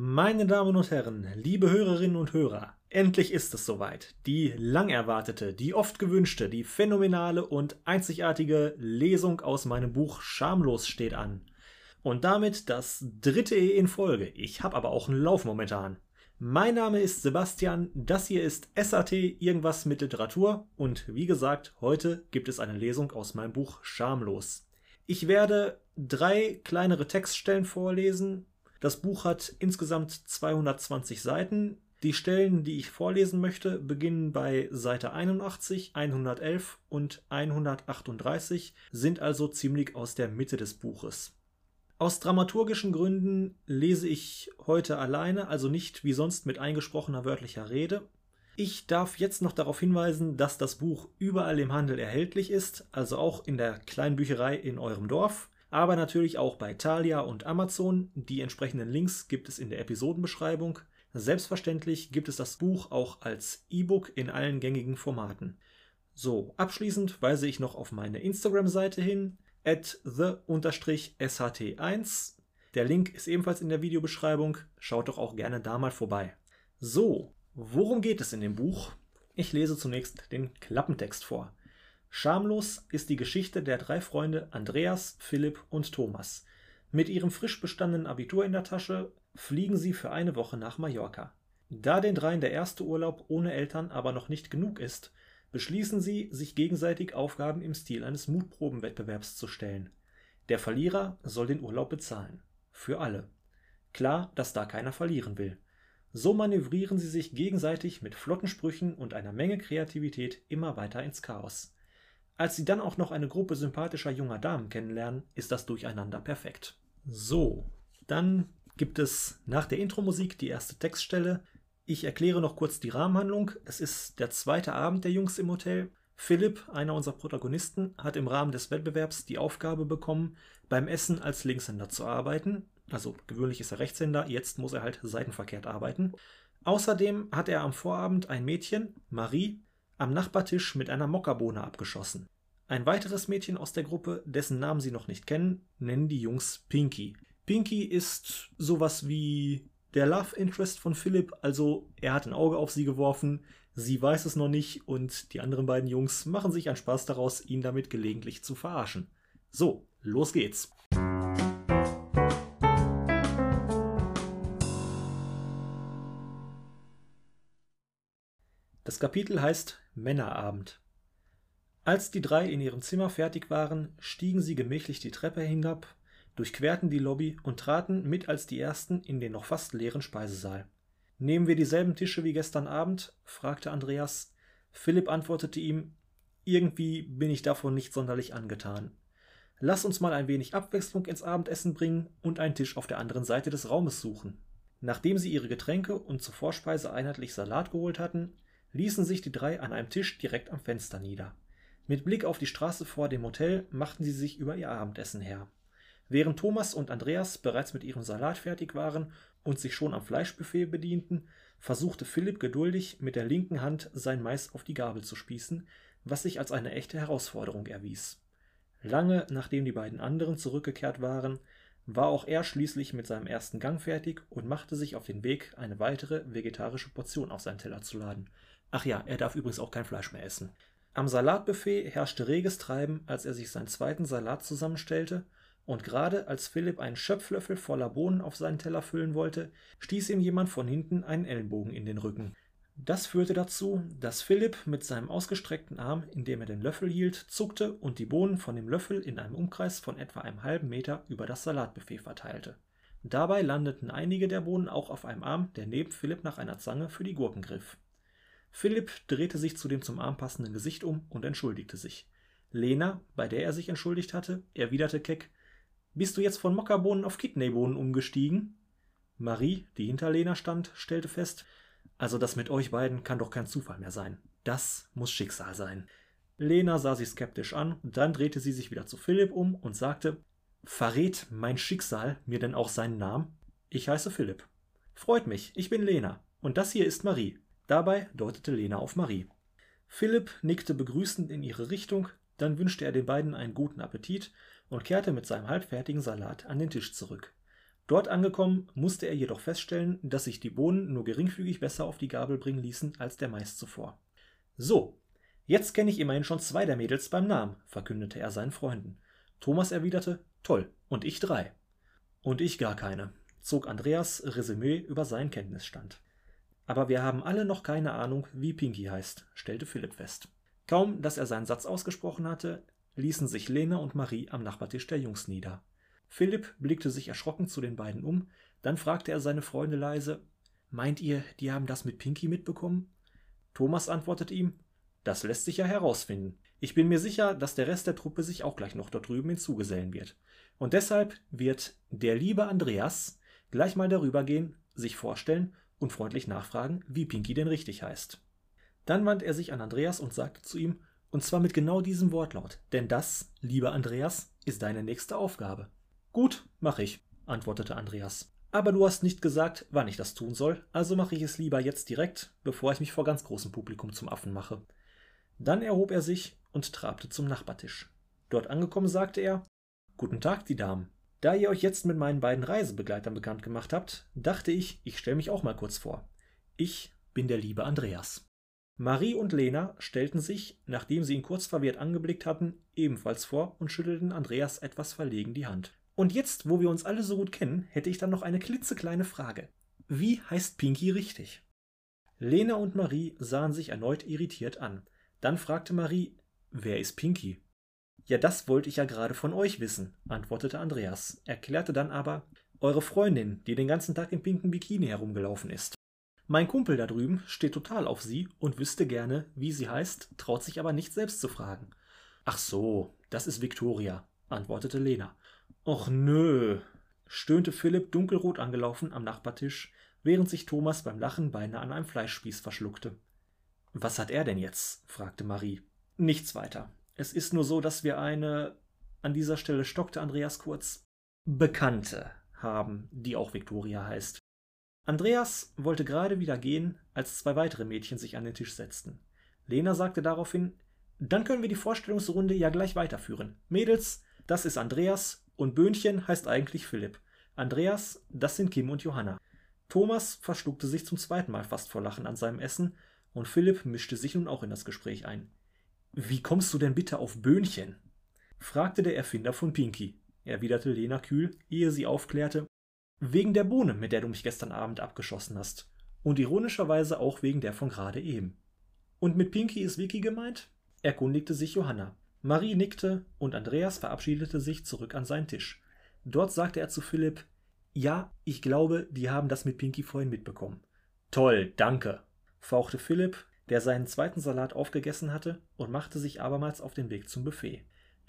Meine Damen und Herren, liebe Hörerinnen und Hörer, endlich ist es soweit. Die lang erwartete, die oft gewünschte, die phänomenale und einzigartige Lesung aus meinem Buch Schamlos steht an. Und damit das dritte E in Folge. Ich habe aber auch einen Lauf momentan. Mein Name ist Sebastian, das hier ist SAT Irgendwas mit Literatur und wie gesagt, heute gibt es eine Lesung aus meinem Buch Schamlos. Ich werde drei kleinere Textstellen vorlesen. Das Buch hat insgesamt 220 Seiten. Die Stellen, die ich vorlesen möchte, beginnen bei Seite 81, 111 und 138, sind also ziemlich aus der Mitte des Buches. Aus dramaturgischen Gründen lese ich heute alleine, also nicht wie sonst mit eingesprochener wörtlicher Rede. Ich darf jetzt noch darauf hinweisen, dass das Buch überall im Handel erhältlich ist, also auch in der kleinen Bücherei in eurem Dorf, aber natürlich auch bei Thalia und Amazon. Die entsprechenden Links gibt es in der Episodenbeschreibung. Selbstverständlich gibt es das Buch auch als E-Book in allen gängigen Formaten. So, abschließend weise ich noch auf meine Instagram-Seite hin at the-sht1. Der Link ist ebenfalls in der Videobeschreibung. Schaut doch auch gerne da mal vorbei. So, worum geht es in dem Buch? Ich lese zunächst den Klappentext vor. Schamlos ist die Geschichte der drei Freunde Andreas, Philipp und Thomas. Mit ihrem frisch bestandenen Abitur in der Tasche fliegen sie für eine Woche nach Mallorca. Da den dreien der erste Urlaub ohne Eltern aber noch nicht genug ist, beschließen sie, sich gegenseitig Aufgaben im Stil eines Mutprobenwettbewerbs zu stellen. Der Verlierer soll den Urlaub bezahlen. Für alle. Klar, dass da keiner verlieren will. So manövrieren sie sich gegenseitig mit flotten Sprüchen und einer Menge Kreativität immer weiter ins Chaos. Als sie dann auch noch eine Gruppe sympathischer junger Damen kennenlernen, ist das Durcheinander perfekt. So, dann gibt es nach der Intro-Musik die erste Textstelle, ich erkläre noch kurz die Rahmenhandlung. Es ist der zweite Abend der Jungs im Hotel. Philipp, einer unserer Protagonisten, hat im Rahmen des Wettbewerbs die Aufgabe bekommen, beim Essen als Linkshänder zu arbeiten. Also gewöhnlich ist er Rechtshänder, jetzt muss er halt seitenverkehrt arbeiten. Außerdem hat er am Vorabend ein Mädchen, Marie, am Nachbartisch mit einer Mockerbohne abgeschossen. Ein weiteres Mädchen aus der Gruppe, dessen Namen sie noch nicht kennen, nennen die Jungs Pinky. Pinky ist sowas wie der Love Interest von Philipp, also er hat ein Auge auf sie geworfen, sie weiß es noch nicht und die anderen beiden Jungs machen sich einen Spaß daraus, ihn damit gelegentlich zu verarschen. So, los geht's. Das Kapitel heißt Männerabend. Als die drei in ihrem Zimmer fertig waren, stiegen sie gemächlich die Treppe hinab durchquerten die Lobby und traten mit als die ersten in den noch fast leeren Speisesaal. Nehmen wir dieselben Tische wie gestern Abend? fragte Andreas. Philipp antwortete ihm Irgendwie bin ich davon nicht sonderlich angetan. Lass uns mal ein wenig Abwechslung ins Abendessen bringen und einen Tisch auf der anderen Seite des Raumes suchen. Nachdem sie ihre Getränke und zur Vorspeise einheitlich Salat geholt hatten, ließen sich die drei an einem Tisch direkt am Fenster nieder. Mit Blick auf die Straße vor dem Hotel machten sie sich über ihr Abendessen her. Während Thomas und Andreas bereits mit ihrem Salat fertig waren und sich schon am Fleischbuffet bedienten, versuchte Philipp geduldig mit der linken Hand sein Mais auf die Gabel zu spießen, was sich als eine echte Herausforderung erwies. Lange nachdem die beiden anderen zurückgekehrt waren, war auch er schließlich mit seinem ersten Gang fertig und machte sich auf den Weg, eine weitere vegetarische Portion auf seinen Teller zu laden. Ach ja, er darf übrigens auch kein Fleisch mehr essen. Am Salatbuffet herrschte reges Treiben, als er sich seinen zweiten Salat zusammenstellte und gerade als Philipp einen Schöpflöffel voller Bohnen auf seinen Teller füllen wollte, stieß ihm jemand von hinten einen Ellenbogen in den Rücken. Das führte dazu, dass Philipp mit seinem ausgestreckten Arm, in dem er den Löffel hielt, zuckte und die Bohnen von dem Löffel in einem Umkreis von etwa einem halben Meter über das Salatbuffet verteilte. Dabei landeten einige der Bohnen auch auf einem Arm, der neben Philipp nach einer Zange für die Gurken griff. Philipp drehte sich zu dem zum Arm passenden Gesicht um und entschuldigte sich. Lena, bei der er sich entschuldigt hatte, erwiderte keck bist du jetzt von Mockerbohnen auf Kidneybohnen umgestiegen? Marie, die hinter Lena stand, stellte fest, also das mit euch beiden kann doch kein Zufall mehr sein. Das muss Schicksal sein. Lena sah sie skeptisch an, dann drehte sie sich wieder zu Philipp um und sagte, Verrät mein Schicksal mir denn auch seinen Namen? Ich heiße Philipp. Freut mich, ich bin Lena. Und das hier ist Marie. Dabei deutete Lena auf Marie. Philipp nickte begrüßend in ihre Richtung, dann wünschte er den beiden einen guten Appetit und kehrte mit seinem halbfertigen Salat an den Tisch zurück. Dort angekommen, musste er jedoch feststellen, dass sich die Bohnen nur geringfügig besser auf die Gabel bringen ließen als der Mais zuvor. So, jetzt kenne ich immerhin schon zwei der Mädels beim Namen, verkündete er seinen Freunden. Thomas erwiderte, toll, und ich drei. Und ich gar keine, zog Andreas Resümee über seinen Kenntnisstand. Aber wir haben alle noch keine Ahnung, wie Pinky heißt, stellte Philipp fest. Kaum, dass er seinen Satz ausgesprochen hatte, ließen sich Lena und Marie am Nachbartisch der Jungs nieder. Philipp blickte sich erschrocken zu den beiden um, dann fragte er seine Freunde leise Meint ihr, die haben das mit Pinky mitbekommen? Thomas antwortete ihm Das lässt sich ja herausfinden. Ich bin mir sicher, dass der Rest der Truppe sich auch gleich noch dort drüben hinzugesellen wird. Und deshalb wird der liebe Andreas gleich mal darüber gehen, sich vorstellen und freundlich nachfragen, wie Pinky denn richtig heißt. Dann wandte er sich an Andreas und sagte zu ihm, und zwar mit genau diesem Wortlaut, denn das, lieber Andreas, ist deine nächste Aufgabe. Gut, mach ich, antwortete Andreas. Aber du hast nicht gesagt, wann ich das tun soll, also mache ich es lieber jetzt direkt, bevor ich mich vor ganz großem Publikum zum Affen mache. Dann erhob er sich und trabte zum Nachbartisch. Dort angekommen sagte er Guten Tag, die Damen. Da ihr euch jetzt mit meinen beiden Reisebegleitern bekannt gemacht habt, dachte ich, ich stelle mich auch mal kurz vor. Ich bin der liebe Andreas. Marie und Lena stellten sich, nachdem sie ihn kurz verwirrt angeblickt hatten, ebenfalls vor und schüttelten Andreas etwas verlegen die Hand. Und jetzt, wo wir uns alle so gut kennen, hätte ich dann noch eine klitzekleine Frage. Wie heißt Pinky richtig? Lena und Marie sahen sich erneut irritiert an. Dann fragte Marie, wer ist Pinky? Ja, das wollte ich ja gerade von euch wissen, antwortete Andreas, erklärte dann aber, eure Freundin, die den ganzen Tag im pinken Bikini herumgelaufen ist. Mein Kumpel da drüben steht total auf sie und wüsste gerne, wie sie heißt, traut sich aber nicht selbst zu fragen. Ach so, das ist Victoria, antwortete Lena. Och nö, stöhnte Philipp dunkelrot angelaufen am Nachbartisch, während sich Thomas beim Lachen beinahe an einem Fleischspieß verschluckte. Was hat er denn jetzt? fragte Marie. Nichts weiter. Es ist nur so, dass wir eine. An dieser Stelle stockte Andreas kurz. Bekannte haben, die auch Victoria heißt. Andreas wollte gerade wieder gehen, als zwei weitere Mädchen sich an den Tisch setzten. Lena sagte daraufhin: Dann können wir die Vorstellungsrunde ja gleich weiterführen. Mädels, das ist Andreas und Böhnchen heißt eigentlich Philipp. Andreas, das sind Kim und Johanna. Thomas verschluckte sich zum zweiten Mal fast vor Lachen an seinem Essen und Philipp mischte sich nun auch in das Gespräch ein. Wie kommst du denn bitte auf Böhnchen? fragte der Erfinder von Pinky, erwiderte Lena kühl, ehe sie aufklärte. Wegen der Bohne, mit der du mich gestern Abend abgeschossen hast. Und ironischerweise auch wegen der von gerade eben. Und mit Pinky ist Vicky gemeint? erkundigte sich Johanna. Marie nickte und Andreas verabschiedete sich zurück an seinen Tisch. Dort sagte er zu Philipp: Ja, ich glaube, die haben das mit Pinky vorhin mitbekommen. Toll, danke, fauchte Philipp, der seinen zweiten Salat aufgegessen hatte, und machte sich abermals auf den Weg zum Buffet.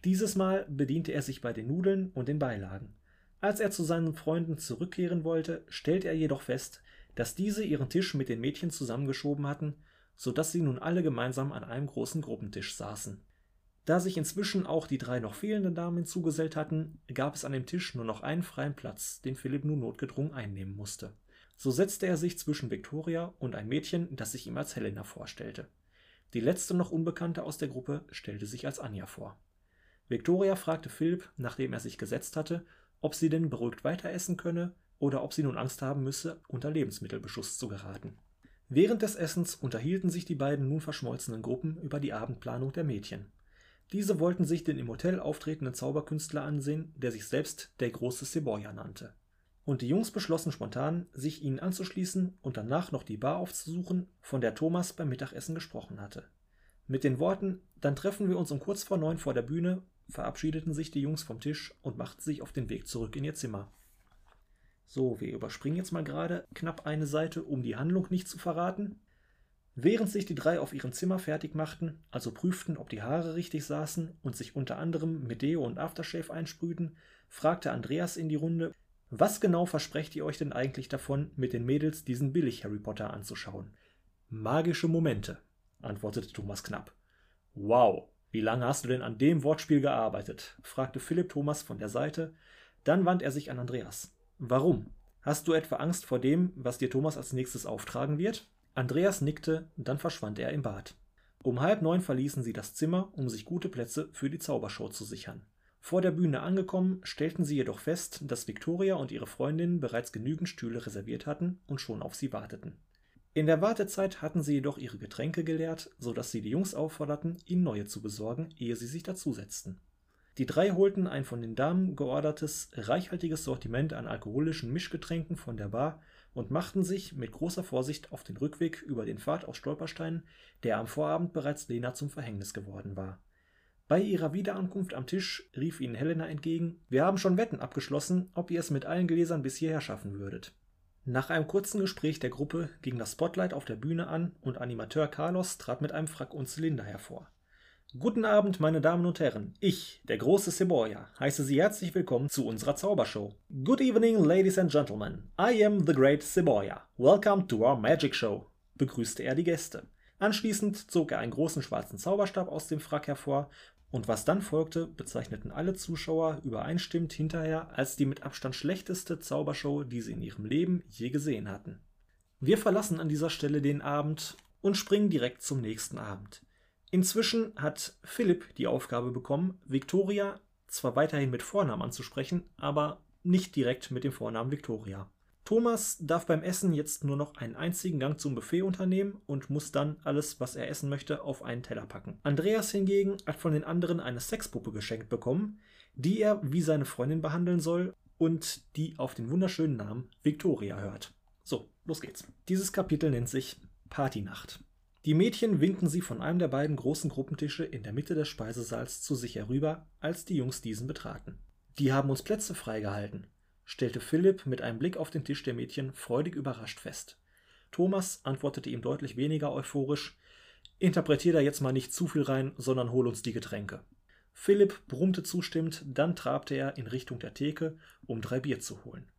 Dieses Mal bediente er sich bei den Nudeln und den Beilagen. Als er zu seinen Freunden zurückkehren wollte, stellte er jedoch fest, dass diese ihren Tisch mit den Mädchen zusammengeschoben hatten, so dass sie nun alle gemeinsam an einem großen Gruppentisch saßen. Da sich inzwischen auch die drei noch fehlenden Damen hinzugesellt hatten, gab es an dem Tisch nur noch einen freien Platz, den Philipp nun notgedrungen einnehmen musste. So setzte er sich zwischen Victoria und ein Mädchen, das sich ihm als Helena vorstellte. Die letzte noch Unbekannte aus der Gruppe stellte sich als Anja vor. Victoria fragte Philipp, nachdem er sich gesetzt hatte, ob sie denn beruhigt weiter essen könne oder ob sie nun Angst haben müsse, unter Lebensmittelbeschuss zu geraten. Während des Essens unterhielten sich die beiden nun verschmolzenen Gruppen über die Abendplanung der Mädchen. Diese wollten sich den im Hotel auftretenden Zauberkünstler ansehen, der sich selbst der große Seboya nannte. Und die Jungs beschlossen spontan, sich ihnen anzuschließen und danach noch die Bar aufzusuchen, von der Thomas beim Mittagessen gesprochen hatte. Mit den Worten, dann treffen wir uns um kurz vor neun vor der Bühne, verabschiedeten sich die Jungs vom Tisch und machten sich auf den Weg zurück in ihr Zimmer. So, wir überspringen jetzt mal gerade knapp eine Seite, um die Handlung nicht zu verraten. Während sich die drei auf ihrem Zimmer fertig machten, also prüften, ob die Haare richtig saßen und sich unter anderem mit Deo und Aftershave einsprühten, fragte Andreas in die Runde, was genau versprecht ihr euch denn eigentlich davon, mit den Mädels diesen billig Harry Potter anzuschauen? Magische Momente, antwortete Thomas knapp. Wow, wie lange hast du denn an dem Wortspiel gearbeitet? fragte Philipp Thomas von der Seite. Dann wandte er sich an Andreas. Warum? Hast du etwa Angst vor dem, was dir Thomas als nächstes auftragen wird? Andreas nickte, dann verschwand er im Bad. Um halb neun verließen sie das Zimmer, um sich gute Plätze für die Zaubershow zu sichern. Vor der Bühne angekommen, stellten sie jedoch fest, dass Viktoria und ihre Freundinnen bereits genügend Stühle reserviert hatten und schon auf sie warteten. In der Wartezeit hatten sie jedoch ihre Getränke geleert, so dass sie die Jungs aufforderten, ihnen neue zu besorgen, ehe sie sich dazusetzten. Die drei holten ein von den Damen geordertes, reichhaltiges Sortiment an alkoholischen Mischgetränken von der Bar und machten sich mit großer Vorsicht auf den Rückweg über den Pfad aus Stolpersteinen, der am Vorabend bereits Lena zum Verhängnis geworden war. Bei ihrer Wiederankunft am Tisch rief ihnen Helena entgegen: Wir haben schon Wetten abgeschlossen, ob ihr es mit allen Gläsern bis hierher schaffen würdet. Nach einem kurzen Gespräch der Gruppe ging das Spotlight auf der Bühne an und Animateur Carlos trat mit einem Frack und Zylinder hervor. Guten Abend, meine Damen und Herren. Ich, der große Seboya, heiße Sie herzlich willkommen zu unserer Zaubershow. Good evening, ladies and gentlemen. I am the great Seboya. Welcome to our magic show, begrüßte er die Gäste. Anschließend zog er einen großen schwarzen Zauberstab aus dem Frack hervor, und was dann folgte, bezeichneten alle Zuschauer übereinstimmend hinterher als die mit Abstand schlechteste Zaubershow, die sie in ihrem Leben je gesehen hatten. Wir verlassen an dieser Stelle den Abend und springen direkt zum nächsten Abend. Inzwischen hat Philipp die Aufgabe bekommen, Victoria zwar weiterhin mit Vornamen anzusprechen, aber nicht direkt mit dem Vornamen Victoria. Thomas darf beim Essen jetzt nur noch einen einzigen Gang zum Buffet unternehmen und muss dann alles, was er essen möchte, auf einen Teller packen. Andreas hingegen hat von den anderen eine Sexpuppe geschenkt bekommen, die er wie seine Freundin behandeln soll und die auf den wunderschönen Namen Victoria hört. So, los geht's. Dieses Kapitel nennt sich Partynacht. Die Mädchen winkten sie von einem der beiden großen Gruppentische in der Mitte des Speisesaals zu sich herüber, als die Jungs diesen betraten. Die haben uns Plätze freigehalten, stellte Philipp mit einem Blick auf den Tisch der Mädchen freudig überrascht fest. Thomas antwortete ihm deutlich weniger euphorisch: Interpretier da jetzt mal nicht zu viel rein, sondern hol uns die Getränke. Philipp brummte zustimmend, dann trabte er in Richtung der Theke, um drei Bier zu holen.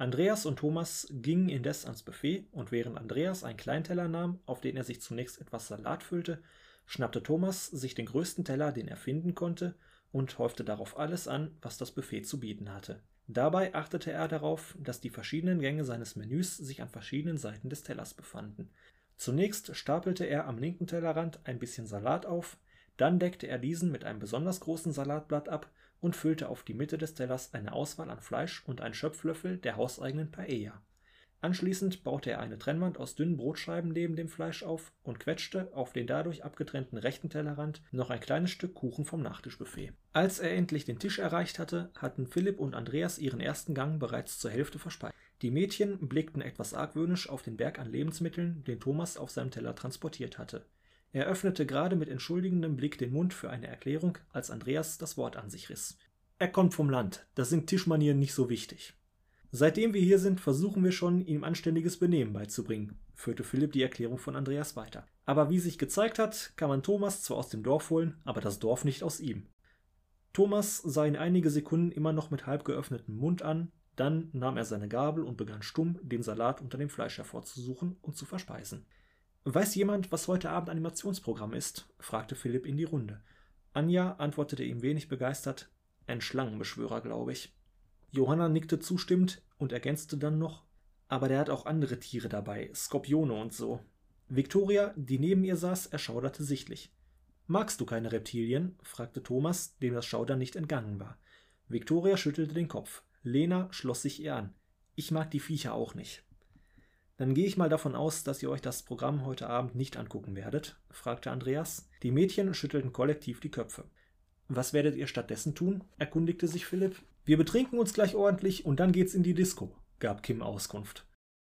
Andreas und Thomas gingen indes ans Buffet, und während Andreas einen Kleinteller nahm, auf den er sich zunächst etwas Salat füllte, schnappte Thomas sich den größten Teller, den er finden konnte, und häufte darauf alles an, was das Buffet zu bieten hatte. Dabei achtete er darauf, dass die verschiedenen Gänge seines Menüs sich an verschiedenen Seiten des Tellers befanden. Zunächst stapelte er am linken Tellerrand ein bisschen Salat auf, dann deckte er diesen mit einem besonders großen Salatblatt ab und füllte auf die Mitte des Tellers eine Auswahl an Fleisch und einen Schöpflöffel der hauseigenen Paella. Anschließend baute er eine Trennwand aus dünnen Brotscheiben neben dem Fleisch auf und quetschte auf den dadurch abgetrennten rechten Tellerrand noch ein kleines Stück Kuchen vom Nachtischbuffet. Als er endlich den Tisch erreicht hatte, hatten Philipp und Andreas ihren ersten Gang bereits zur Hälfte verspeist. Die Mädchen blickten etwas argwöhnisch auf den Berg an Lebensmitteln, den Thomas auf seinem Teller transportiert hatte. Er öffnete gerade mit entschuldigendem Blick den Mund für eine Erklärung, als Andreas das Wort an sich riss. Er kommt vom Land, da sind Tischmanieren nicht so wichtig. Seitdem wir hier sind, versuchen wir schon, ihm anständiges Benehmen beizubringen, führte Philipp die Erklärung von Andreas weiter. Aber wie sich gezeigt hat, kann man Thomas zwar aus dem Dorf holen, aber das Dorf nicht aus ihm. Thomas sah ihn einige Sekunden immer noch mit halb geöffnetem Mund an, dann nahm er seine Gabel und begann stumm, den Salat unter dem Fleisch hervorzusuchen und zu verspeisen. Weiß jemand, was heute Abend Animationsprogramm ist? fragte Philipp in die Runde. Anja antwortete ihm wenig begeistert: Ein Schlangenbeschwörer, glaube ich. Johanna nickte zustimmend und ergänzte dann noch: Aber der hat auch andere Tiere dabei, Skorpione und so. Victoria, die neben ihr saß, erschauderte sichtlich. Magst du keine Reptilien? fragte Thomas, dem das Schaudern nicht entgangen war. Victoria schüttelte den Kopf. Lena schloss sich ihr an. Ich mag die Viecher auch nicht. Dann gehe ich mal davon aus, dass ihr euch das Programm heute Abend nicht angucken werdet, fragte Andreas. Die Mädchen schüttelten kollektiv die Köpfe. Was werdet ihr stattdessen tun? erkundigte sich Philipp. Wir betrinken uns gleich ordentlich und dann geht's in die Disco, gab Kim Auskunft.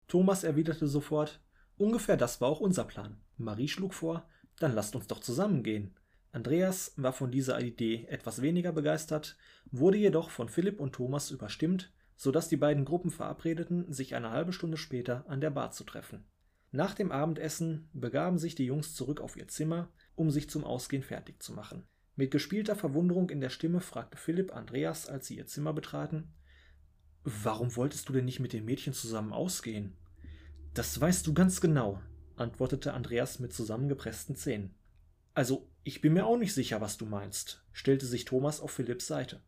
Thomas erwiderte sofort, ungefähr das war auch unser Plan. Marie schlug vor, dann lasst uns doch zusammengehen. Andreas war von dieser Idee etwas weniger begeistert, wurde jedoch von Philipp und Thomas überstimmt so dass die beiden Gruppen verabredeten, sich eine halbe Stunde später an der Bar zu treffen. Nach dem Abendessen begaben sich die Jungs zurück auf ihr Zimmer, um sich zum Ausgehen fertig zu machen. Mit gespielter Verwunderung in der Stimme fragte Philipp Andreas, als sie ihr Zimmer betraten: Warum wolltest du denn nicht mit den Mädchen zusammen ausgehen? Das weißt du ganz genau, antwortete Andreas mit zusammengepressten Zähnen. Also, ich bin mir auch nicht sicher, was du meinst, stellte sich Thomas auf Philipps Seite.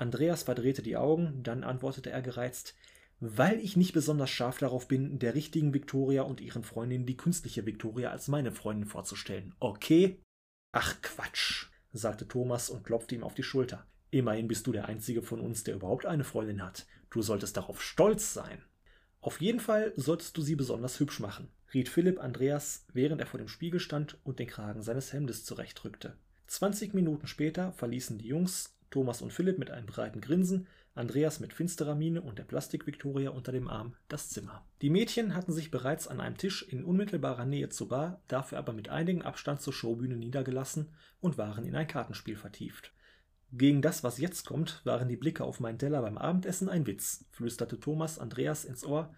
Andreas verdrehte die Augen, dann antwortete er gereizt, weil ich nicht besonders scharf darauf bin, der richtigen Victoria und ihren Freundinnen die künstliche Victoria als meine Freundin vorzustellen. Okay? Ach Quatsch, sagte Thomas und klopfte ihm auf die Schulter. Immerhin bist du der einzige von uns, der überhaupt eine Freundin hat. Du solltest darauf stolz sein. Auf jeden Fall solltest du sie besonders hübsch machen, riet Philipp Andreas, während er vor dem Spiegel stand und den Kragen seines Hemdes zurechtrückte. 20 Minuten später verließen die Jungs, Thomas und Philipp mit einem breiten Grinsen, Andreas mit finsterer Miene und der Plastik-Viktoria unter dem Arm, das Zimmer. Die Mädchen hatten sich bereits an einem Tisch in unmittelbarer Nähe zur Bar, dafür aber mit einigem Abstand zur Showbühne niedergelassen und waren in ein Kartenspiel vertieft. Gegen das, was jetzt kommt, waren die Blicke auf meinen Teller beim Abendessen ein Witz, flüsterte Thomas Andreas ins Ohr,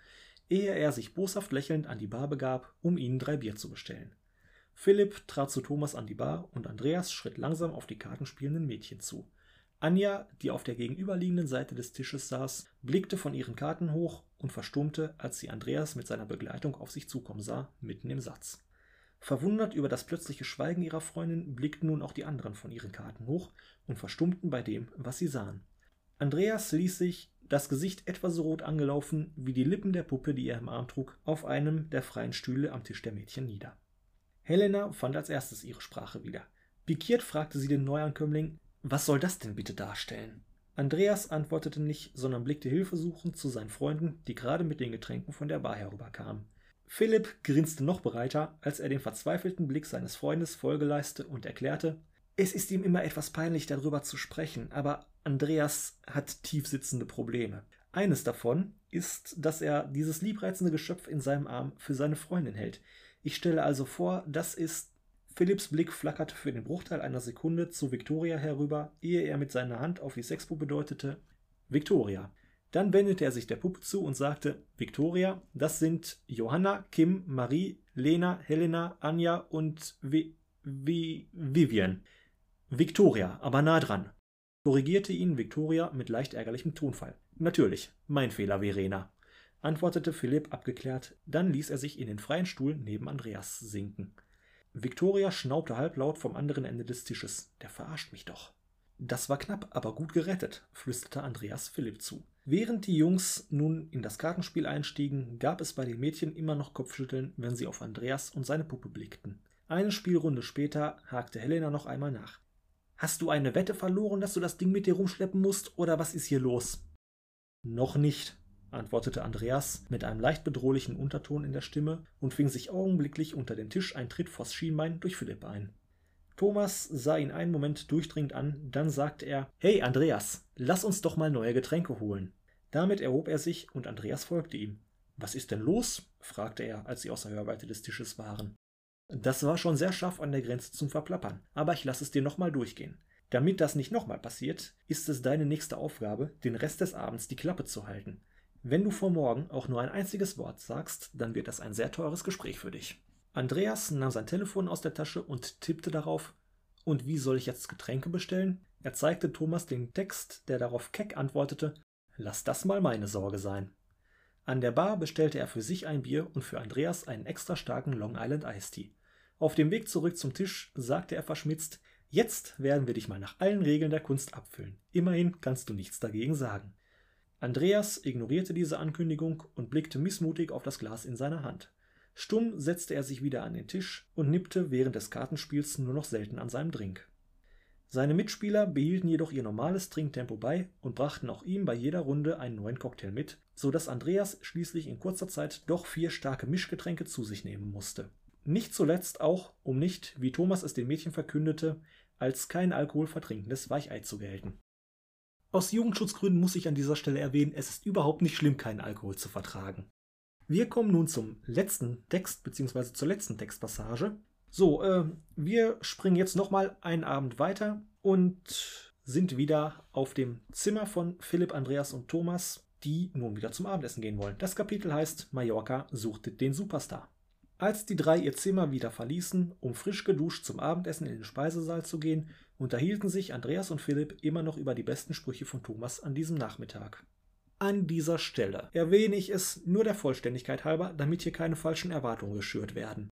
ehe er sich boshaft lächelnd an die Bar begab, um ihnen drei Bier zu bestellen. Philipp trat zu Thomas an die Bar und Andreas schritt langsam auf die kartenspielenden Mädchen zu. Anja, die auf der gegenüberliegenden Seite des Tisches saß, blickte von ihren Karten hoch und verstummte, als sie Andreas mit seiner Begleitung auf sich zukommen sah, mitten im Satz. Verwundert über das plötzliche Schweigen ihrer Freundin blickten nun auch die anderen von ihren Karten hoch und verstummten bei dem, was sie sahen. Andreas ließ sich, das Gesicht etwa so rot angelaufen wie die Lippen der Puppe, die er im Arm trug, auf einem der freien Stühle am Tisch der Mädchen nieder. Helena fand als erstes ihre Sprache wieder. Pikiert fragte sie den Neuankömmling, was soll das denn bitte darstellen? Andreas antwortete nicht, sondern blickte hilfesuchend zu seinen Freunden, die gerade mit den Getränken von der Bar herüberkamen. Philipp grinste noch breiter, als er den verzweifelten Blick seines Freundes Folge leiste und erklärte, es ist ihm immer etwas peinlich, darüber zu sprechen, aber Andreas hat tiefsitzende Probleme. Eines davon ist, dass er dieses liebreizende Geschöpf in seinem Arm für seine Freundin hält. Ich stelle also vor, das ist. Philipps Blick flackerte für den Bruchteil einer Sekunde zu Victoria herüber, ehe er mit seiner Hand auf die Sexpuppe deutete. Victoria. Dann wendete er sich der Puppe zu und sagte: Victoria, das sind Johanna, Kim, Marie, Lena, Helena, Anja und Vi Vi Vivian. Victoria, aber nah dran. Korrigierte ihn Victoria mit leicht ärgerlichem Tonfall. Natürlich, mein Fehler, Verena antwortete Philipp abgeklärt, dann ließ er sich in den freien Stuhl neben Andreas sinken. Victoria schnaubte halblaut vom anderen Ende des Tisches. Der verarscht mich doch. Das war knapp, aber gut gerettet, flüsterte Andreas Philipp zu. Während die Jungs nun in das Kartenspiel einstiegen, gab es bei den Mädchen immer noch Kopfschütteln, wenn sie auf Andreas und seine Puppe blickten. Eine Spielrunde später hakte Helena noch einmal nach. Hast du eine Wette verloren, dass du das Ding mit dir rumschleppen musst, oder was ist hier los? Noch nicht, antwortete Andreas mit einem leicht bedrohlichen Unterton in der Stimme und fing sich augenblicklich unter dem Tisch ein Tritt vors Schienbein durch Philipp ein. Thomas sah ihn einen Moment durchdringend an, dann sagte er Hey Andreas, lass uns doch mal neue Getränke holen. Damit erhob er sich und Andreas folgte ihm. Was ist denn los? fragte er, als sie außer Hörweite des Tisches waren. Das war schon sehr scharf an der Grenze zum Verplappern, aber ich lass es dir nochmal durchgehen. Damit das nicht nochmal passiert, ist es deine nächste Aufgabe, den Rest des Abends die Klappe zu halten. Wenn du vor morgen auch nur ein einziges Wort sagst, dann wird das ein sehr teures Gespräch für dich. Andreas nahm sein Telefon aus der Tasche und tippte darauf. Und wie soll ich jetzt Getränke bestellen? Er zeigte Thomas den Text, der darauf keck antwortete: Lass das mal meine Sorge sein. An der Bar bestellte er für sich ein Bier und für Andreas einen extra starken Long Island Iced Tea. Auf dem Weg zurück zum Tisch sagte er verschmitzt: Jetzt werden wir dich mal nach allen Regeln der Kunst abfüllen. Immerhin kannst du nichts dagegen sagen. Andreas ignorierte diese Ankündigung und blickte missmutig auf das Glas in seiner Hand. Stumm setzte er sich wieder an den Tisch und nippte während des Kartenspiels nur noch selten an seinem Drink. Seine Mitspieler behielten jedoch ihr normales Trinktempo bei und brachten auch ihm bei jeder Runde einen neuen Cocktail mit, so dass Andreas schließlich in kurzer Zeit doch vier starke Mischgetränke zu sich nehmen musste. Nicht zuletzt auch, um nicht, wie Thomas es den Mädchen verkündete, als kein Alkohol vertrinkendes Weichei zu gelten. Aus Jugendschutzgründen muss ich an dieser Stelle erwähnen, es ist überhaupt nicht schlimm, keinen Alkohol zu vertragen. Wir kommen nun zum letzten Text bzw. zur letzten Textpassage. So, äh, wir springen jetzt nochmal einen Abend weiter und sind wieder auf dem Zimmer von Philipp, Andreas und Thomas, die nun wieder zum Abendessen gehen wollen. Das Kapitel heißt Mallorca suchte den Superstar. Als die drei ihr Zimmer wieder verließen, um frisch geduscht zum Abendessen in den Speisesaal zu gehen, unterhielten sich Andreas und Philipp immer noch über die besten Sprüche von Thomas an diesem Nachmittag. An dieser Stelle erwähne ich es nur der Vollständigkeit halber, damit hier keine falschen Erwartungen geschürt werden.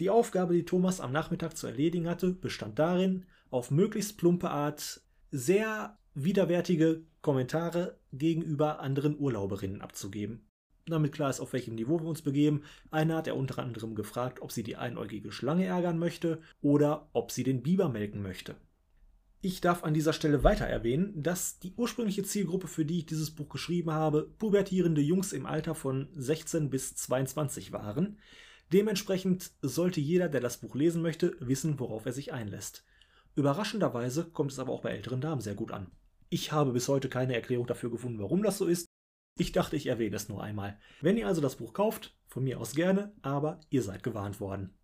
Die Aufgabe, die Thomas am Nachmittag zu erledigen hatte, bestand darin, auf möglichst plumpe Art sehr widerwärtige Kommentare gegenüber anderen Urlauberinnen abzugeben damit klar ist, auf welchem Niveau wir uns begeben. Eine hat er unter anderem gefragt, ob sie die einäugige Schlange ärgern möchte oder ob sie den Biber melken möchte. Ich darf an dieser Stelle weiter erwähnen, dass die ursprüngliche Zielgruppe, für die ich dieses Buch geschrieben habe, pubertierende Jungs im Alter von 16 bis 22 waren. Dementsprechend sollte jeder, der das Buch lesen möchte, wissen, worauf er sich einlässt. Überraschenderweise kommt es aber auch bei älteren Damen sehr gut an. Ich habe bis heute keine Erklärung dafür gefunden, warum das so ist. Ich dachte, ich erwähne es nur einmal. Wenn ihr also das Buch kauft, von mir aus gerne, aber ihr seid gewarnt worden.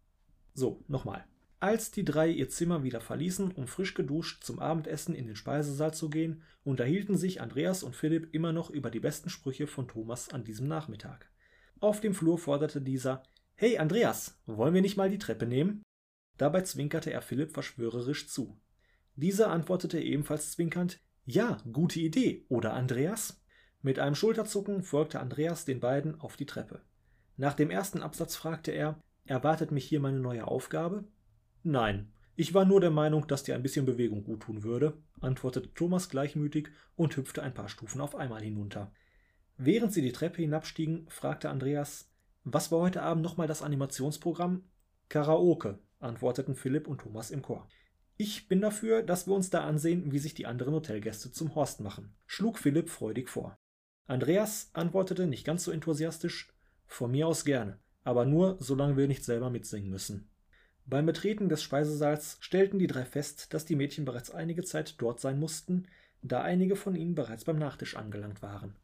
So, nochmal. Als die drei ihr Zimmer wieder verließen, um frisch geduscht zum Abendessen in den Speisesaal zu gehen, unterhielten sich Andreas und Philipp immer noch über die besten Sprüche von Thomas an diesem Nachmittag. Auf dem Flur forderte dieser Hey Andreas, wollen wir nicht mal die Treppe nehmen? Dabei zwinkerte er Philipp verschwörerisch zu. Dieser antwortete ebenfalls zwinkernd Ja, gute Idee, oder Andreas? Mit einem Schulterzucken folgte Andreas den beiden auf die Treppe. Nach dem ersten Absatz fragte er Erwartet mich hier meine neue Aufgabe? Nein, ich war nur der Meinung, dass dir ein bisschen Bewegung guttun würde, antwortete Thomas gleichmütig und hüpfte ein paar Stufen auf einmal hinunter. Während sie die Treppe hinabstiegen, fragte Andreas, was war heute Abend nochmal das Animationsprogramm? Karaoke, antworteten Philipp und Thomas im Chor. Ich bin dafür, dass wir uns da ansehen, wie sich die anderen Hotelgäste zum Horst machen, schlug Philipp freudig vor. Andreas antwortete nicht ganz so enthusiastisch, von mir aus gerne, aber nur, solange wir nicht selber mitsingen müssen. Beim Betreten des Speisesaals stellten die drei fest, dass die Mädchen bereits einige Zeit dort sein mussten, da einige von ihnen bereits beim Nachtisch angelangt waren.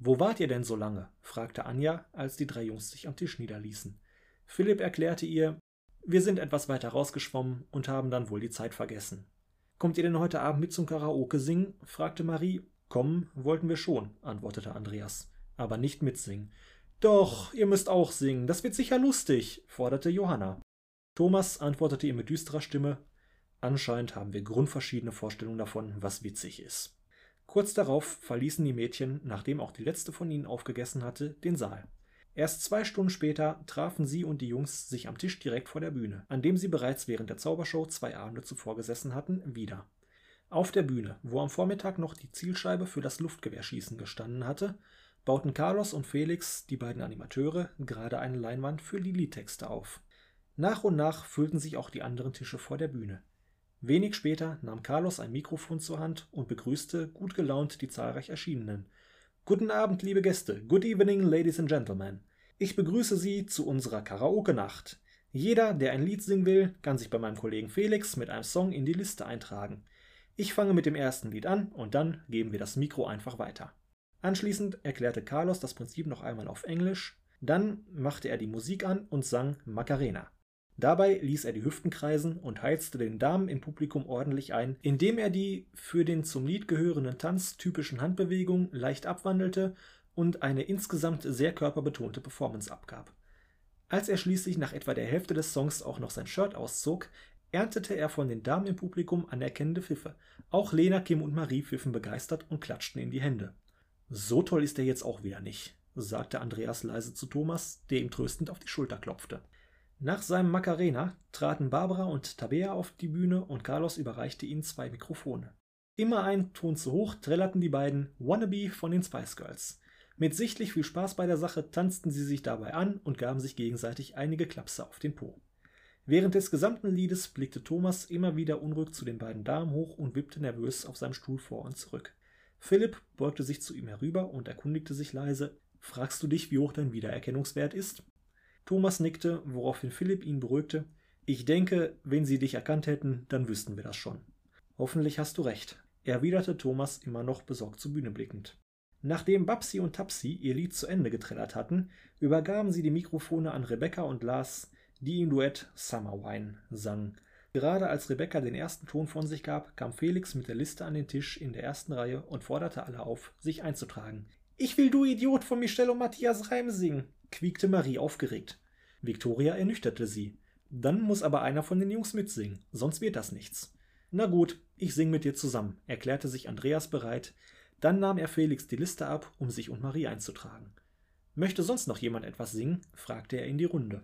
Wo wart ihr denn so lange? fragte Anja, als die drei Jungs sich am Tisch niederließen. Philipp erklärte ihr, wir sind etwas weiter rausgeschwommen und haben dann wohl die Zeit vergessen. Kommt ihr denn heute Abend mit zum Karaoke singen? fragte Marie. Kommen wollten wir schon, antwortete Andreas, aber nicht mitsingen. Doch, ihr müsst auch singen, das wird sicher lustig, forderte Johanna. Thomas antwortete ihr mit düsterer Stimme Anscheinend haben wir grundverschiedene Vorstellungen davon, was witzig ist. Kurz darauf verließen die Mädchen, nachdem auch die letzte von ihnen aufgegessen hatte, den Saal. Erst zwei Stunden später trafen sie und die Jungs sich am Tisch direkt vor der Bühne, an dem sie bereits während der Zaubershow zwei Abende zuvor gesessen hatten, wieder. Auf der Bühne, wo am Vormittag noch die Zielscheibe für das Luftgewehrschießen gestanden hatte, bauten Carlos und Felix, die beiden Animateure, gerade eine Leinwand für Lili-Texte auf. Nach und nach füllten sich auch die anderen Tische vor der Bühne. Wenig später nahm Carlos ein Mikrofon zur Hand und begrüßte gut gelaunt die zahlreich Erschienenen. Guten Abend, liebe Gäste. Good evening, ladies and gentlemen. Ich begrüße Sie zu unserer Karaoke-Nacht. Jeder, der ein Lied singen will, kann sich bei meinem Kollegen Felix mit einem Song in die Liste eintragen. Ich fange mit dem ersten Lied an und dann geben wir das Mikro einfach weiter. Anschließend erklärte Carlos das Prinzip noch einmal auf Englisch, dann machte er die Musik an und sang Macarena. Dabei ließ er die Hüften kreisen und heizte den Damen im Publikum ordentlich ein, indem er die für den zum Lied gehörenden Tanz typischen Handbewegungen leicht abwandelte und eine insgesamt sehr körperbetonte Performance abgab. Als er schließlich nach etwa der Hälfte des Songs auch noch sein Shirt auszog, erntete er von den Damen im Publikum anerkennende Pfiffe. Auch Lena, Kim und Marie pfiffen begeistert und klatschten in die Hände. So toll ist er jetzt auch wieder nicht, sagte Andreas leise zu Thomas, der ihm tröstend auf die Schulter klopfte. Nach seinem Macarena traten Barbara und Tabea auf die Bühne und Carlos überreichte ihnen zwei Mikrofone. Immer ein Ton zu hoch trällerten die beiden Wannabe von den Spice Girls. Mit sichtlich viel Spaß bei der Sache tanzten sie sich dabei an und gaben sich gegenseitig einige Klapse auf den Po. Während des gesamten Liedes blickte Thomas immer wieder unruhig zu den beiden Damen hoch und wippte nervös auf seinem Stuhl vor und zurück. Philipp beugte sich zu ihm herüber und erkundigte sich leise: Fragst du dich, wie hoch dein Wiedererkennungswert ist? Thomas nickte, woraufhin Philipp ihn beruhigte. Ich denke, wenn sie dich erkannt hätten, dann wüssten wir das schon. Hoffentlich hast du recht, erwiderte Thomas immer noch besorgt zur Bühne blickend. Nachdem Babsi und Tapsi ihr Lied zu Ende getrellert hatten, übergaben sie die Mikrofone an Rebecca und Lars, die im Duett Summer Wine sangen. Gerade als Rebecca den ersten Ton von sich gab, kam Felix mit der Liste an den Tisch in der ersten Reihe und forderte alle auf, sich einzutragen. Ich will Du Idiot von Michelle und Matthias Reim singen, quiekte Marie aufgeregt. Victoria ernüchterte sie. Dann muss aber einer von den Jungs mitsingen, sonst wird das nichts. Na gut, ich sing mit dir zusammen, erklärte sich Andreas bereit. Dann nahm er Felix die Liste ab, um sich und Marie einzutragen. Möchte sonst noch jemand etwas singen? fragte er in die Runde.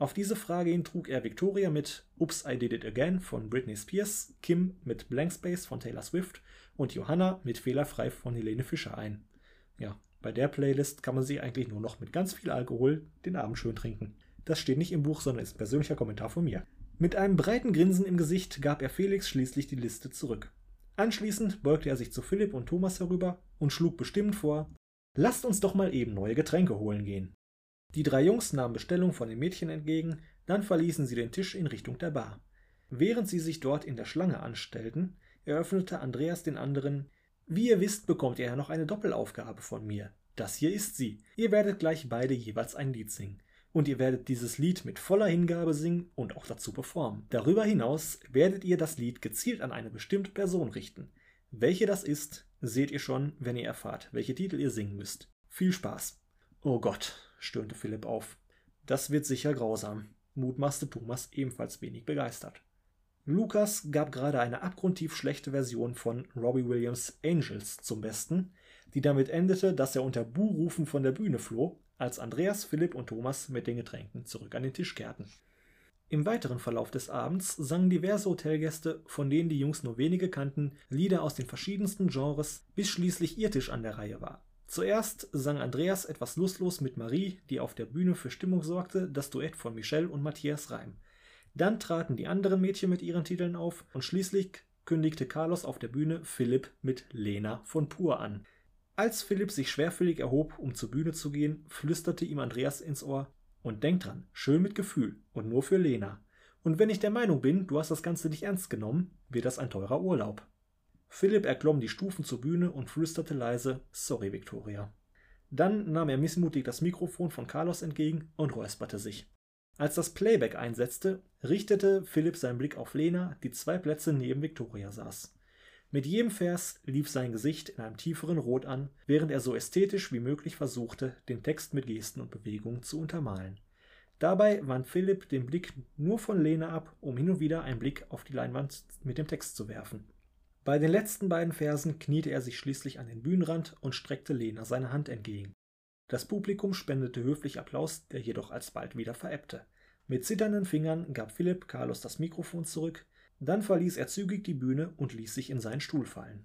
Auf diese Frage hin trug er Victoria mit Oops, I Did It Again von Britney Spears, Kim mit Blank Space von Taylor Swift und Johanna mit Fehlerfrei von Helene Fischer ein. Ja, bei der Playlist kann man sich eigentlich nur noch mit ganz viel Alkohol den Abend schön trinken. Das steht nicht im Buch, sondern ist ein persönlicher Kommentar von mir. Mit einem breiten Grinsen im Gesicht gab er Felix schließlich die Liste zurück. Anschließend beugte er sich zu Philipp und Thomas herüber und schlug bestimmt vor: Lasst uns doch mal eben neue Getränke holen gehen. Die drei Jungs nahmen Bestellung von den Mädchen entgegen, dann verließen sie den Tisch in Richtung der Bar. Während sie sich dort in der Schlange anstellten, eröffnete Andreas den anderen: Wie ihr wisst, bekommt ihr ja noch eine Doppelaufgabe von mir. Das hier ist sie. Ihr werdet gleich beide jeweils ein Lied singen. Und ihr werdet dieses Lied mit voller Hingabe singen und auch dazu performen. Darüber hinaus werdet ihr das Lied gezielt an eine bestimmte Person richten. Welche das ist, seht ihr schon, wenn ihr erfahrt, welche Titel ihr singen müsst. Viel Spaß. Oh Gott, stöhnte Philipp auf. Das wird sicher grausam, mutmaßte Thomas ebenfalls wenig begeistert. Lukas gab gerade eine abgrundtief schlechte Version von Robbie Williams Angels zum Besten, die damit endete, dass er unter Buhrufen von der Bühne floh, als Andreas, Philipp und Thomas mit den Getränken zurück an den Tisch kehrten. Im weiteren Verlauf des Abends sangen diverse Hotelgäste, von denen die Jungs nur wenige kannten, Lieder aus den verschiedensten Genres, bis schließlich ihr Tisch an der Reihe war. Zuerst sang Andreas etwas lustlos mit Marie, die auf der Bühne für Stimmung sorgte, das Duett von Michelle und Matthias Reim. Dann traten die anderen Mädchen mit ihren Titeln auf und schließlich kündigte Carlos auf der Bühne Philipp mit Lena von Pur an. Als Philipp sich schwerfällig erhob, um zur Bühne zu gehen, flüsterte ihm Andreas ins Ohr: Und denk dran, schön mit Gefühl und nur für Lena. Und wenn ich der Meinung bin, du hast das Ganze nicht ernst genommen, wird das ein teurer Urlaub. Philipp erklomm die Stufen zur Bühne und flüsterte leise: Sorry, Victoria. Dann nahm er missmutig das Mikrofon von Carlos entgegen und räusperte sich. Als das Playback einsetzte, richtete Philipp seinen Blick auf Lena, die zwei Plätze neben Victoria saß. Mit jedem Vers lief sein Gesicht in einem tieferen Rot an, während er so ästhetisch wie möglich versuchte, den Text mit Gesten und Bewegungen zu untermalen. Dabei wand Philipp den Blick nur von Lena ab, um hin und wieder einen Blick auf die Leinwand mit dem Text zu werfen. Bei den letzten beiden Versen kniete er sich schließlich an den Bühnenrand und streckte Lena seine Hand entgegen. Das Publikum spendete höflich Applaus, der jedoch alsbald wieder verebbte. Mit zitternden Fingern gab Philipp Carlos das Mikrofon zurück, dann verließ er zügig die Bühne und ließ sich in seinen Stuhl fallen.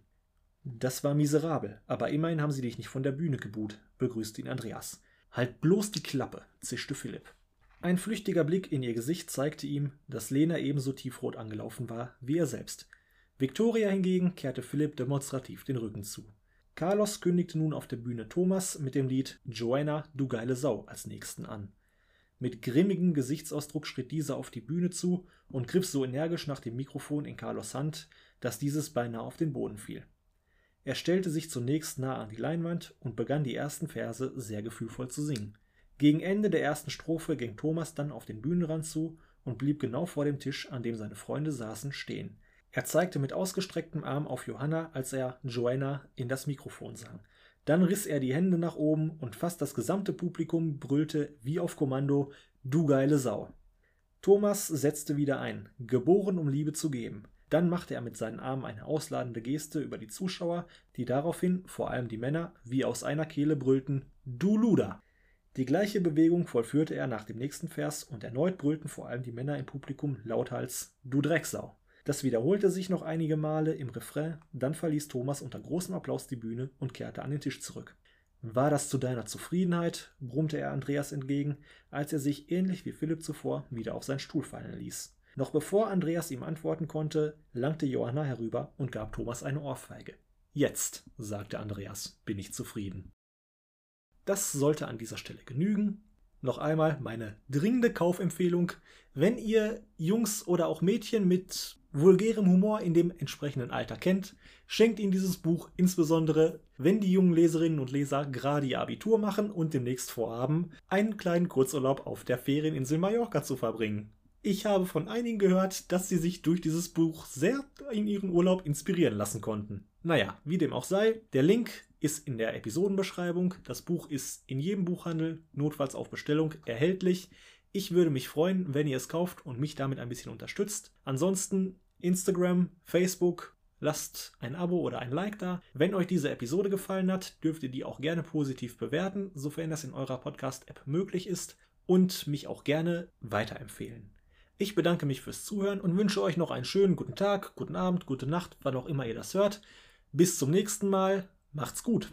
Das war miserabel, aber immerhin haben sie dich nicht von der Bühne gebuht, begrüßte ihn Andreas. Halt bloß die Klappe, zischte Philipp. Ein flüchtiger Blick in ihr Gesicht zeigte ihm, dass Lena ebenso tiefrot angelaufen war wie er selbst. Victoria hingegen kehrte Philipp demonstrativ den Rücken zu. Carlos kündigte nun auf der Bühne Thomas mit dem Lied Joanna, du geile Sau als nächsten an. Mit grimmigem Gesichtsausdruck schritt dieser auf die Bühne zu und griff so energisch nach dem Mikrofon in Carlos Hand, dass dieses beinahe auf den Boden fiel. Er stellte sich zunächst nah an die Leinwand und begann die ersten Verse sehr gefühlvoll zu singen. Gegen Ende der ersten Strophe ging Thomas dann auf den Bühnenrand zu und blieb genau vor dem Tisch, an dem seine Freunde saßen, stehen. Er zeigte mit ausgestrecktem Arm auf Johanna, als er Joanna in das Mikrofon sang. Dann riss er die Hände nach oben und fast das gesamte Publikum brüllte wie auf Kommando: Du geile Sau. Thomas setzte wieder ein, geboren um Liebe zu geben. Dann machte er mit seinen Armen eine ausladende Geste über die Zuschauer, die daraufhin, vor allem die Männer, wie aus einer Kehle brüllten: Du Luder! Die gleiche Bewegung vollführte er nach dem nächsten Vers und erneut brüllten vor allem die Männer im Publikum lauthals: Du Drecksau! Das wiederholte sich noch einige Male im Refrain, dann verließ Thomas unter großem Applaus die Bühne und kehrte an den Tisch zurück. War das zu deiner Zufriedenheit? brummte er Andreas entgegen, als er sich ähnlich wie Philipp zuvor wieder auf seinen Stuhl fallen ließ. Noch bevor Andreas ihm antworten konnte, langte Johanna herüber und gab Thomas eine Ohrfeige. Jetzt, sagte Andreas, bin ich zufrieden. Das sollte an dieser Stelle genügen. Noch einmal meine dringende Kaufempfehlung. Wenn ihr Jungs oder auch Mädchen mit vulgärem Humor in dem entsprechenden Alter kennt, schenkt ihnen dieses Buch insbesondere, wenn die jungen Leserinnen und Leser gerade ihr Abitur machen und demnächst vorhaben, einen kleinen Kurzurlaub auf der Ferieninsel Mallorca zu verbringen. Ich habe von einigen gehört, dass sie sich durch dieses Buch sehr in ihren Urlaub inspirieren lassen konnten. Naja, wie dem auch sei, der Link ist in der Episodenbeschreibung. Das Buch ist in jedem Buchhandel, notfalls auf Bestellung, erhältlich. Ich würde mich freuen, wenn ihr es kauft und mich damit ein bisschen unterstützt. Ansonsten Instagram, Facebook. Lasst ein Abo oder ein Like da. Wenn euch diese Episode gefallen hat, dürft ihr die auch gerne positiv bewerten, sofern das in eurer Podcast-App möglich ist. Und mich auch gerne weiterempfehlen. Ich bedanke mich fürs Zuhören und wünsche euch noch einen schönen guten Tag, guten Abend, gute Nacht, wann auch immer ihr das hört. Bis zum nächsten Mal. Macht's gut.